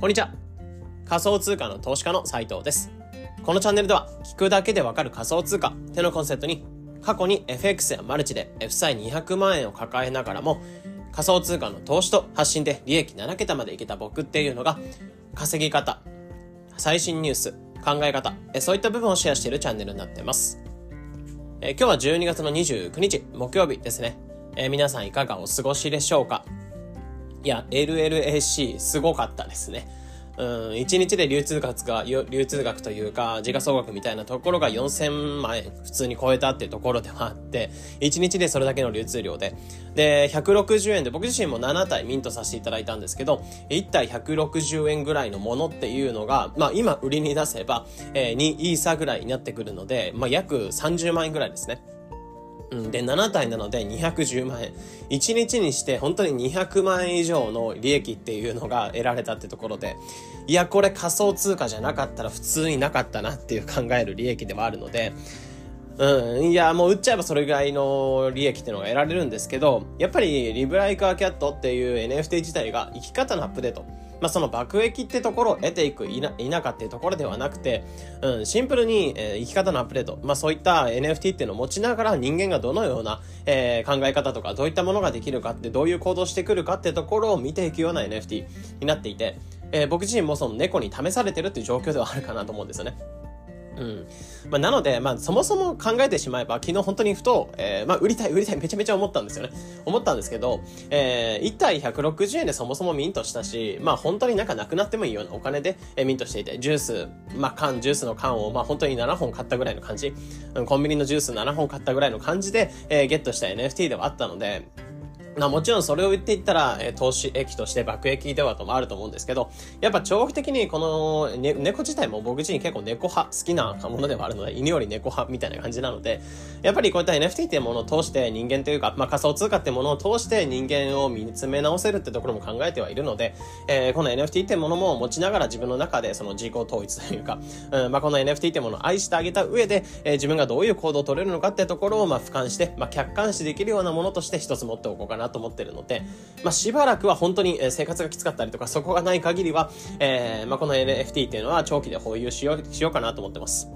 こんにちは。仮想通貨の投資家の斉藤です。このチャンネルでは、聞くだけでわかる仮想通貨ってのコンセプトに、過去に FX やマルチで F 債200万円を抱えながらも、仮想通貨の投資と発信で利益7桁までいけた僕っていうのが、稼ぎ方、最新ニュース、考え方、そういった部分をシェアしているチャンネルになってます。え今日は12月の29日、木曜日ですね。え皆さんいかがお過ごしでしょうか？いや、LLAC すごかったですね。うん、1日で流通額が、流通額というか、時価総額みたいなところが4000万円普通に超えたっていうところではあって、1日でそれだけの流通量で。で、160円で僕自身も7体ミントさせていただいたんですけど、1体160円ぐらいのものっていうのが、まあ今売りに出せば、えー、2イーサぐらいになってくるので、まあ約30万円ぐらいですね。うん、で、7体なので210万円。1日にして本当に200万円以上の利益っていうのが得られたってところで、いや、これ仮想通貨じゃなかったら普通になかったなっていう考える利益ではあるので、うん、いや、もう売っちゃえばそれぐらいの利益っていうのが得られるんですけど、やっぱりリブライカーキャットっていう NFT 自体が生き方のアップデート。まあ、その爆益ってところを得ていく、いな、否かっていうところではなくて、うん、シンプルに、えー、生き方のアップデート、まあ、そういった NFT っていうのを持ちながら人間がどのような、えー、考え方とか、どういったものができるかって、どういう行動してくるかってところを見ていくような NFT になっていて、えー、僕自身もその猫に試されてるっていう状況ではあるかなと思うんですよね。うん。まあ、なので、まあ、そもそも考えてしまえば、昨日本当にふと、えー、まあ、売りたい、売りたい、めちゃめちゃ思ったんですよね。思ったんですけど、えー、1体160円でそもそもミントしたし、まあ、本当になんかなくなってもいいようなお金で、えー、ミントしていて、ジュース、まあ、缶、ジュースの缶を、まあ、本当に7本買ったぐらいの感じ、コンビニのジュース7本買ったぐらいの感じで、えー、ゲットした NFT ではあったので、まあもちろんそれを言っていったら、え、投資益として爆益ではともあると思うんですけど、やっぱ長期的にこの、ね、猫自体も僕自身結構猫派、好きなものではあるので、犬より猫派みたいな感じなので、やっぱりこういった NFT っていうものを通して人間というか、まあ仮想通貨っていうものを通して人間を見つめ直せるってところも考えてはいるので、えー、この NFT っていうものも持ちながら自分の中でその自己統一というか、うん、まあこの NFT っていうものを愛してあげた上で、えー、自分がどういう行動を取れるのかってところをまあ俯瞰して、まあ客観視できるようなものとして一つ持っておこうかなと思ってるので、まあ、しばらくは本当に生活がきつかったりとか、そこがない限りは、えー、まあ、この NFT っていうのは長期で保有しよう、しようかなと思ってます。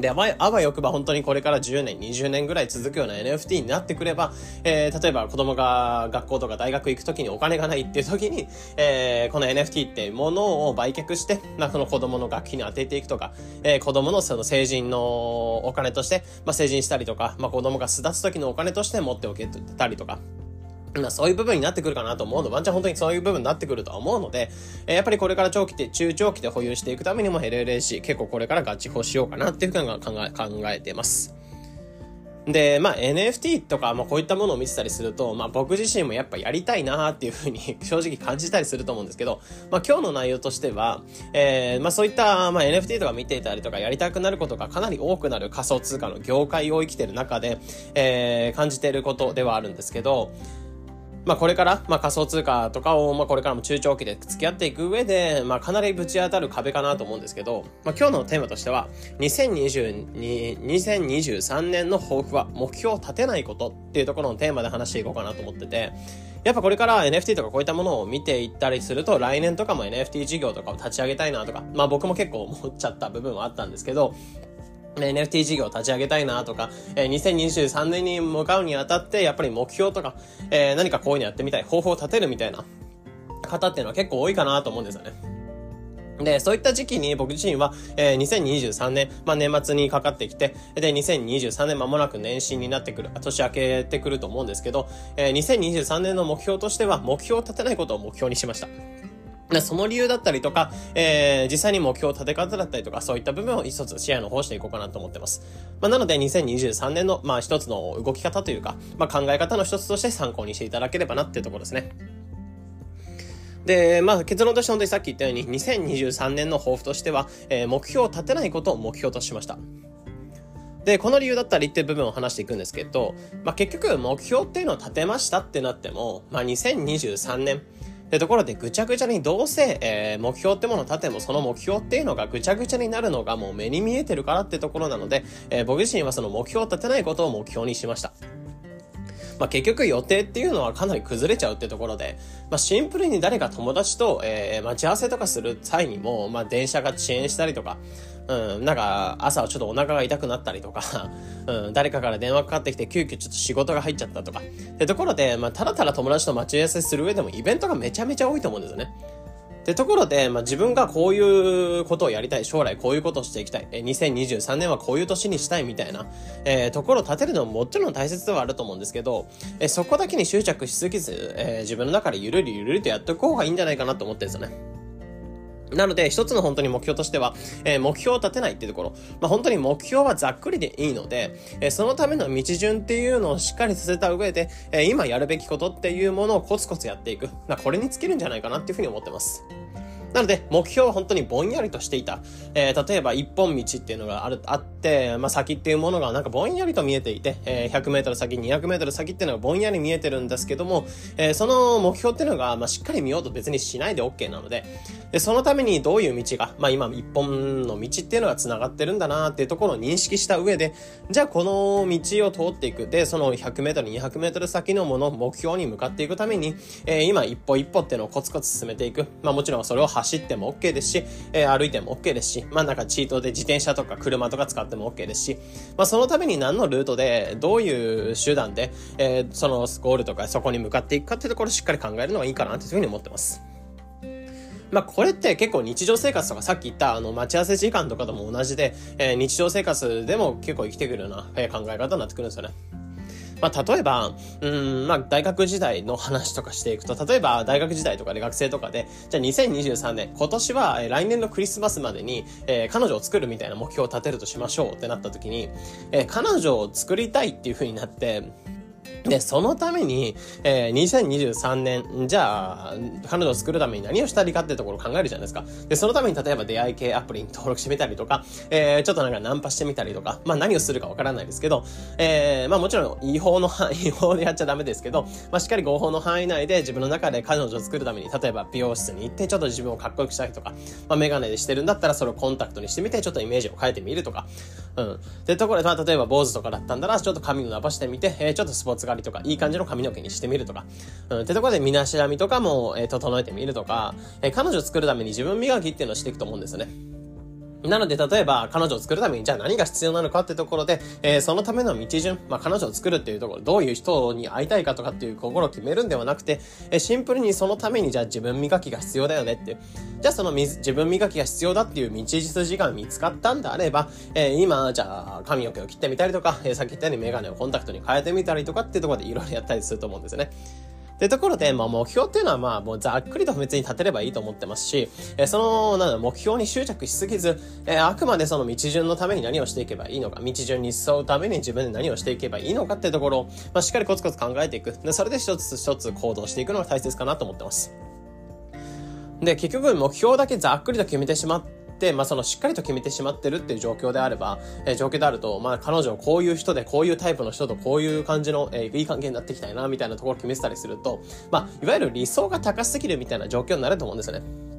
で、あわあわよくば本当にこれから10年、20年ぐらい続くような NFT になってくれば、えー、例えば子供が学校とか大学行くときにお金がないっていうときに、えー、この NFT ってものを売却して、まあ、その子供の学費に当てていくとか、えー、子供のその成人のお金として、まあ、成人したりとか、まあ、子供が巣立つときのお金として持っておけたりとか、まあそういう部分になってくるかなと思うの。ワンチャン本当にそういう部分になってくるとは思うので、えー、やっぱりこれから長期で、中長期で保有していくためにも LLAC 結構これからガチ保しようかなっていうふうに考え、考えてます。で、まあ NFT とか、まあこういったものを見てたりすると、まあ僕自身もやっぱやりたいなっていうふうに 正直感じたりすると思うんですけど、まあ今日の内容としては、えー、まあそういった、まあ NFT とか見ていたりとかやりたくなることがかなり多くなる仮想通貨の業界を生きてる中で、えー、感じていることではあるんですけど、まあこれから、まあ仮想通貨とかを、まあこれからも中長期で付き合っていく上で、まあかなりぶち当たる壁かなと思うんですけど、まあ今日のテーマとしては、2022、2023年の抱負は目標を立てないことっていうところのテーマで話していこうかなと思ってて、やっぱこれから NFT とかこういったものを見ていったりすると、来年とかも NFT 事業とかを立ち上げたいなとか、まあ僕も結構思っちゃった部分はあったんですけど、NFT 事業を立ち上げたいなとか、えー、2023年に向かうにあたって、やっぱり目標とか、えー、何かこういうのやってみたい、方法を立てるみたいな方っていうのは結構多いかなと思うんですよね。で、そういった時期に僕自身は、えー、2023年、まあ、年末にかかってきて、で、2023年間もなく年始になってくる、年明けてくると思うんですけど、えー、2023年の目標としては、目標を立てないことを目標にしました。その理由だったりとか、えー、実際に目標を立て方だったりとか、そういった部分を一つシェアの方していこうかなと思ってます。まあ、なので、2023年の、まあ、一つの動き方というか、まあ、考え方の一つとして参考にしていただければなっていうところですね。で、まあ、結論として本当にさっき言ったように、2023年の抱負としては、えー、目標を立てないことを目標としました。で、この理由だったりっていう部分を話していくんですけど、まあ、結局目標っていうのを立てましたってなっても、まあ、2023年、ってところでぐちゃぐちゃにどうせ、えー、目標ってものを立てもその目標っていうのがぐちゃぐちゃになるのがもう目に見えてるからってところなので、えー、僕自身はその目標を立てないことを目標にしました。まあ、結局予定っていうのはかなり崩れちゃうってところで、まあ、シンプルに誰か友達と、えー、待ち合わせとかする際にも、まあ、電車が遅延したりとか、うん、なんか、朝はちょっとお腹が痛くなったりとか、うん、誰かから電話かかってきて、急遽ちょっと仕事が入っちゃったとか。ってところで、まあ、ただただ友達と待ち合わせする上でも、イベントがめちゃめちゃ多いと思うんですよね。ってところで、まあ、自分がこういうことをやりたい、将来こういうことをしていきたい、え2023年はこういう年にしたいみたいな、えー、ところを立てるのももちろん大切ではあると思うんですけど、えー、そこだけに執着しすぎず、えー、自分の中でゆるりゆるりとやっておく方がいいんじゃないかなと思ってるんですよね。なので、一つの本当に目標としては、えー、目標を立てないっていうところ。まあ、本当に目標はざっくりでいいので、えー、そのための道順っていうのをしっかりさせた上で、えー、今やるべきことっていうものをコツコツやっていく。まあ、これに尽きるんじゃないかなっていうふうに思ってます。なので、目標は本当にぼんやりとしていた。えー、例えば一本道っていうのがある、あって、まあ、先っていうものがなんかぼんやりと見えていて、えー、100メートル先、200メートル先っていうのがぼんやり見えてるんですけども、えー、その目標っていうのが、まあ、しっかり見ようと別にしないで OK なので、で、そのためにどういう道が、まあ、今一本の道っていうのが繋がってるんだなっていうところを認識した上で、じゃあこの道を通っていく。で、その100メートル、200メートル先のもの、目標に向かっていくために、えー、今一歩一歩っていうのをコツコツ進めていく。まあ、もちろんそれを走っても OK ですですし、えー、歩いても OK ですし、まあなんかチートで自転車とか車とか使っても OK ですし、まあそのために何のルートで、どういう手段で、えー、そのゴールとかそこに向かっていくかっていうところをしっかり考えるのがいいかなというふうに思ってます。まあこれって結構日常生活とかさっき言ったあの待ち合わせ時間とかとも同じで、えー、日常生活でも結構生きてくるような、え考え方になってくるんですよね。まあ、例えば、うん、まあ、大学時代の話とかしていくと、例えば、大学時代とかで学生とかで、じゃあ2023年、今年は、え来年のクリスマスまでに、えー、彼女を作るみたいな目標を立てるとしましょうってなった時に、えー、彼女を作りたいっていう風になって、で、そのために、えー、2023年、じゃあ、彼女を作るために何をしたらいいかっていうところを考えるじゃないですか。で、そのために例えば出会い系アプリに登録してみたりとか、えー、ちょっとなんかナンパしてみたりとか、まあ何をするかわからないですけど、えー、まあもちろん違法の範囲、違法でやっちゃダメですけど、まあしっかり合法の範囲内で自分の中で彼女を作るために、例えば美容室に行ってちょっと自分をかっこよくしたりとか、まあメガネでしてるんだったらそれをコンタクトにしてみて、ちょっとイメージを変えてみるとか、うん。で、ところで、まあ例えば坊主とかだったんだら、ちょっと髪を伸ばしてみて、えー、ちょっとスポつ刈りとか、いい感じの髪の毛にしてみるとか、うん、ってとこで身なしなみとかも、えー、整えてみるとか、えー、彼女作るために自分磨きっていうのをしていくと思うんですよね。なので、例えば、彼女を作るために、じゃあ何が必要なのかってところで、えー、そのための道順、まあ、彼女を作るっていうところ、どういう人に会いたいかとかっていう心を決めるんではなくて、えー、シンプルにそのために、じゃあ自分磨きが必要だよねっていう。じゃあその自分磨きが必要だっていう道筋が見つかったんであれば、えー、今、じゃあ髪の毛を切ってみたりとか、えー、さっき言ったようにメガネをコンタクトに変えてみたりとかっていうところでいろいろやったりすると思うんですよね。ってところで、まあ目標っていうのはまあもうざっくりと別に立てればいいと思ってますし、えー、その、なんだ、目標に執着しすぎず、えー、あくまでその道順のために何をしていけばいいのか、道順に沿うために自分で何をしていけばいいのかっていうところを、まあしっかりコツコツ考えていく。で、それで一つ一つ行動していくのが大切かなと思ってます。で、結局目標だけざっくりと決めてしまって、、まあ、そのしっかりと決めてしまってるっていう状況であれば、えー、状況であると、まあ、彼女こういう人で、こういうタイプの人とこういう感じの、えー、いい関係になってきたいな、みたいなところを決めてたりすると、まあ、いわゆる理想が高すぎるみたいな状況になると思うんですよね。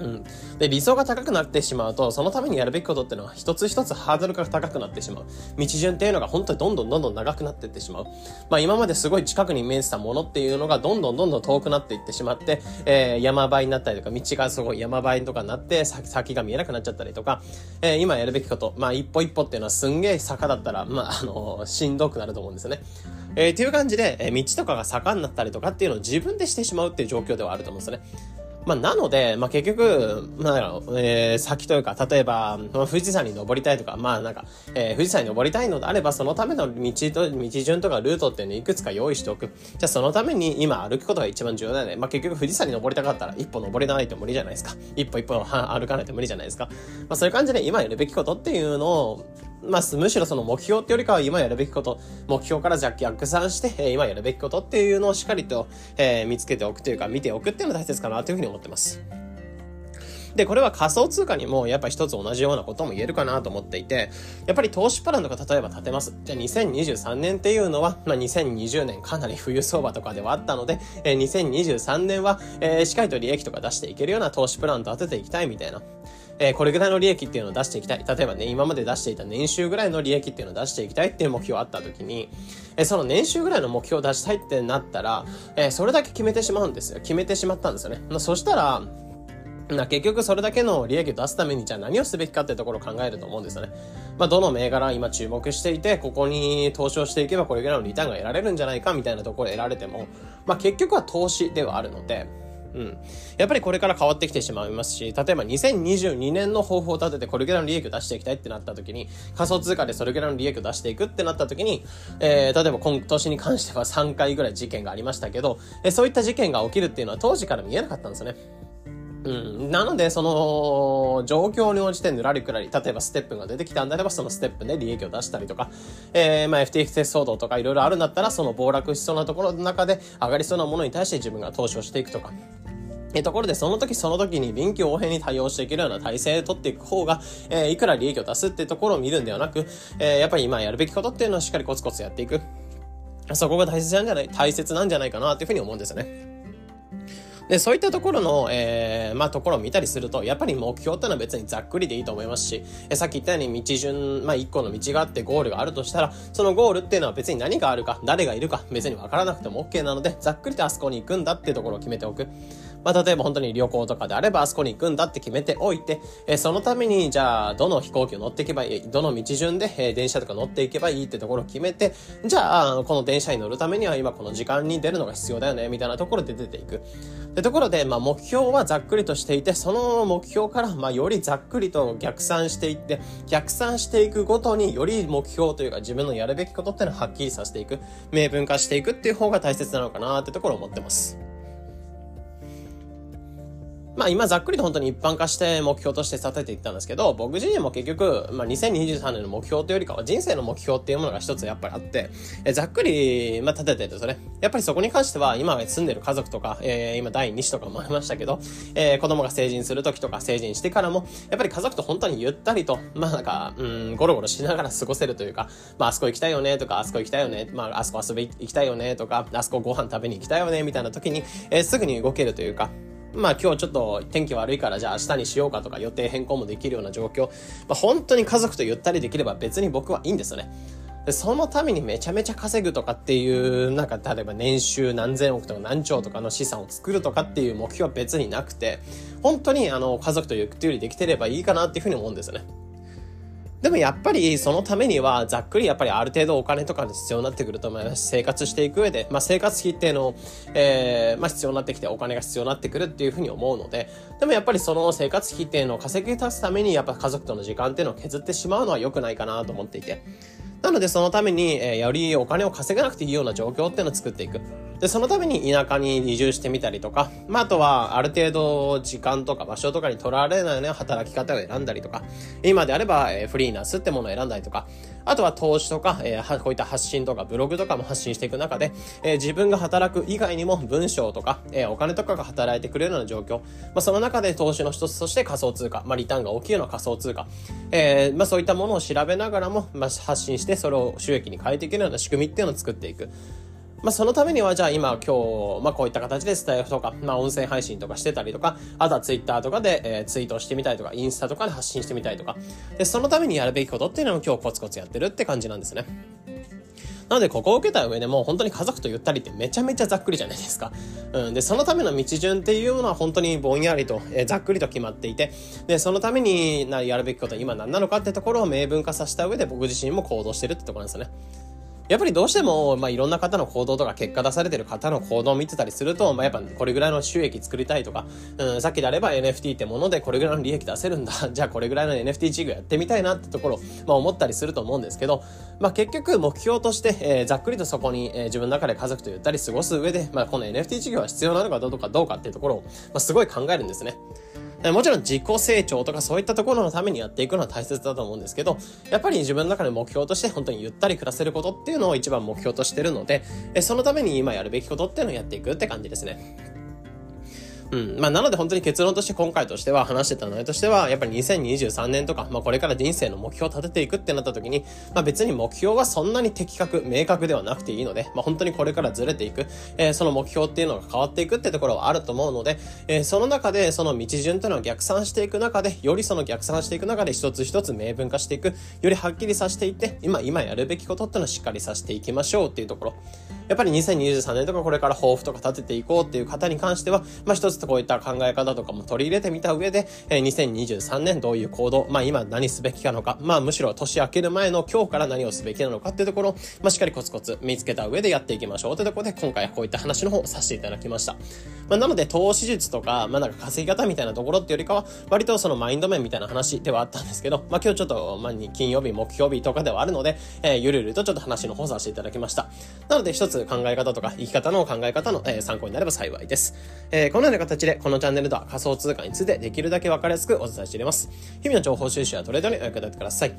うん。で、理想が高くなってしまうと、そのためにやるべきことっていうのは、一つ一つハードルが高くなってしまう。道順っていうのが本当にどんどんどんどん長くなっていってしまう。まあ今まですごい近くに見えてたものっていうのが、どんどんどんどん遠くなっていってしまって、えー、山場になったりとか、道がすごい山場とかになって、先が見えなくなっちゃったりとか、えー、今やるべきこと、まあ一歩一歩っていうのはすんげえ坂だったら、まああのしんどくなると思うんですよね。えー、っていう感じで、えー、道とかが坂になったりとかっていうのを自分でしてしまうっていう状況ではあると思うんですよね。まあ、なので、まあ、結局、まあ、えー、先というか、例えば、まあ、富士山に登りたいとか、まあ、なんか、えー、富士山に登りたいのであれば、そのための道と、道順とかルートっていうのをいくつか用意しておく。じゃあ、そのために今歩くことが一番重要だよね。まあ、結局、富士山に登りたかったら、一歩登れないと無理じゃないですか。一歩一歩歩かないと無理じゃないですか。まあ、そういう感じで今やるべきことっていうのを、まあ、むしろその目標ってよりかは今やるべきこと、目標からじゃ逆算して、今やるべきことっていうのをしっかりと、えー、見つけておくというか、見ておくっていうのが大切かなというふうに思ってます。で、これは仮想通貨にもやっぱり一つ同じようなことも言えるかなと思っていて、やっぱり投資プランとか例えば立てます。じゃあ2023年っていうのは、まあ、2020年かなり冬相場とかではあったので、えー、2023年は、えー、しっかりと利益とか出していけるような投資プランと当てていきたいみたいな。えー、これぐらいの利益っていうのを出していきたい。例えばね、今まで出していた年収ぐらいの利益っていうのを出していきたいっていう目標があった時に、えー、その年収ぐらいの目標を出したいってなったら、えー、それだけ決めてしまうんですよ。決めてしまったんですよね。まあ、そしたら、な結局それだけの利益を出すためにじゃあ何をすべきかってところを考えると思うんですよね。まあ、どの銘柄今注目していて、ここに投資をしていけばこれぐらいのリターンが得られるんじゃないかみたいなところを得られても、まあ、結局は投資ではあるので、うん。やっぱりこれから変わってきてしまいますし、例えば2022年の方法を立ててこれぐらいの利益を出していきたいってなった時に、仮想通貨でそれぐらいの利益を出していくってなった時に、えー、例えば今年に関しては3回ぐらい事件がありましたけど、えー、そういった事件が起きるっていうのは当時から見えなかったんですよね。うん。なので、その、状況に応じてぬらりくらり、例えばステップが出てきたんであれば、そのステップで利益を出したりとか、えー、まあ FTX 騒動とかいろいろあるんだったら、その暴落しそうなところの中で上がりそうなものに対して自分が投資をしていくとか、えところで、その時その時に臨機応変に対応していけるような体制を取っていく方が、えー、いくら利益を出すってところを見るんではなく、えー、やっぱり今やるべきことっていうのはしっかりコツコツやっていく。そこが大切なんじゃない、大切なんじゃないかなっていうふうに思うんですよね。で、そういったところの、えー、まあ、ところを見たりすると、やっぱり目標ってのは別にざっくりでいいと思いますし、えさっき言ったように道順、まあ、一個の道があってゴールがあるとしたら、そのゴールっていうのは別に何があるか、誰がいるか、別にわからなくても OK なので、ざっくりとあそこに行くんだっていうところを決めておく。まあ、例えば本当に旅行とかであればあそこに行くんだって決めておいて、え、そのために、じゃあ、どの飛行機を乗っていけばいい、どの道順で、え、電車とか乗っていけばいいってところを決めて、じゃあ、この電車に乗るためには今この時間に出るのが必要だよね、みたいなところで出ていく。ってところで、まあ、目標はざっくりとしていて、その目標から、まあ、よりざっくりと逆算していって、逆算していくごとにより目標というか自分のやるべきことっていうのをはっきりさせていく、明文化していくっていう方が大切なのかなってところを思ってます。まあ今ざっくりと本当に一般化して目標として立てていったんですけど、僕自身も結局、まあ2023年の目標というよりかは人生の目標っていうものが一つやっぱりあって、えざっくり、まあ立ててるとね、やっぱりそこに関しては今住んでる家族とか、えー、今第2子とかもありましたけど、えー、子供が成人する時とか成人してからも、やっぱり家族と本当にゆったりと、まあなんか、うん、ゴロゴロしながら過ごせるというか、まああそこ行きたいよねとか、あそこ行きたいよね、まああそこ遊び行きたいよねとか、あそこご飯食べに行きたいよねみたいな時に、えー、すぐに動けるというか、まあ今日ちょっと天気悪いからじゃあ明日にしようかとか予定変更もできるような状況。まあ本当に家族とゆったりできれば別に僕はいいんですよね。で、そのためにめちゃめちゃ稼ぐとかっていう、なんか例えば年収何千億とか何兆とかの資産を作るとかっていう目標は別になくて、本当にあの家族とゆったりできてればいいかなっていうふうに思うんですよね。でもやっぱりそのためにはざっくりやっぱりある程度お金とか必要になってくると思います。生活していく上で、まあ生活費っていうのを、えー、まあ必要になってきてお金が必要になってくるっていうふうに思うので、でもやっぱりその生活費っていうのを稼ぎ足すためにやっぱ家族との時間っていうのを削ってしまうのは良くないかなと思っていて。なのでそのために、えー、よりお金を稼がなくていいような状況っていうのを作っていく。で、そのために田舎に移住してみたりとか、まあ、あとはある程度時間とか場所とかに取られないような働き方を選んだりとか、今であれば、えー、フリーナスってものを選んだりとか、あとは投資とか、えー、こういった発信とかブログとかも発信していく中で、えー、自分が働く以外にも文章とか、えー、お金とかが働いてくれるような状況、まあ、その中で投資の一つとして仮想通貨、まあ、リターンが大きいような仮想通貨、えー、まあ、そういったものを調べながらも、まあ、発信してそれを収益に変えていけるような仕組みっていうのを作っていく。まあ、そのためには、じゃあ今今日、まあ、こういった形でスタイフとか、まあ、音声配信とかしてたりとか、あとはツイッターとかで、えー、ツイートしてみたいとか、インスタとかで発信してみたいとか、で、そのためにやるべきことっていうのを今日コツコツやってるって感じなんですね。なので、ここを受けた上でもう、本当に家族とゆったりってめちゃめちゃざっくりじゃないですか。うん。で、そのための道順っていうものは本当にぼんやりと、えー、ざっくりと決まっていて、で、そのためになやるべきことは今何なのかってところを明文化させた上で僕自身も行動してるってところなんですよね。やっぱりどうしても、まあ、いろんな方の行動とか結果出されてる方の行動を見てたりすると、まあ、やっぱこれぐらいの収益作りたいとか、うん、さっきであれば NFT ってものでこれぐらいの利益出せるんだ。じゃあこれぐらいの NFT 事業やってみたいなってところ、まあ、思ったりすると思うんですけど、まあ、結局目標として、えー、ざっくりとそこに、えー、自分の中で家族とゆったり過ごす上で、まあ、この NFT 事業は必要なのかどうかどうかっていうところを、まあ、すごい考えるんですね。もちろん自己成長とかそういったところのためにやっていくのは大切だと思うんですけど、やっぱり自分の中で目標として本当にゆったり暮らせることっていうのを一番目標としてるので、そのために今やるべきことっていうのをやっていくって感じですね。うん。まあ、なので本当に結論として今回としては話してた内容としては、やっぱり2023年とか、まあ、これから人生の目標を立てていくってなった時に、まあ、別に目標はそんなに的確、明確ではなくていいので、まあ、本当にこれからずれていく、えー、その目標っていうのが変わっていくってところはあると思うので、えー、その中でその道順というのを逆算していく中で、よりその逆算していく中で一つ一つ明文化していく、よりはっきりさせていって、今、今やるべきことっていうのをしっかりさせていきましょうっていうところ。やっぱり2023年とかこれから抱負とか立てていこうっていう方に関しては、まあ一つこういった考え方とかも取り入れてみた上で、えー、2023年どういう行動、まあ今何すべきかのか、まあむしろ年明ける前の今日から何をすべきなのかっていうところ、まあしっかりコツコツ見つけた上でやっていきましょうというところで、今回はこういった話の方をさせていただきました。まあなので投資術とか、まあなんか稼ぎ方みたいなところってよりかは、割とそのマインド面みたいな話ではあったんですけど、まあ今日ちょっと、まあ金曜日、木曜日とかではあるので、えー、ゆるゆるとちょっと話の方させていただきました。なので一つ考え方とか生き方の考え方の、え、参考になれば幸いです。えー、このような形で、このチャンネルでは仮想通貨についてできるだけわかりやすくお伝えしています。日々の情報収集やトレードにお役立てください。とい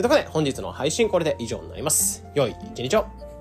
うことで、本日の配信これで以上になります。良い一日を。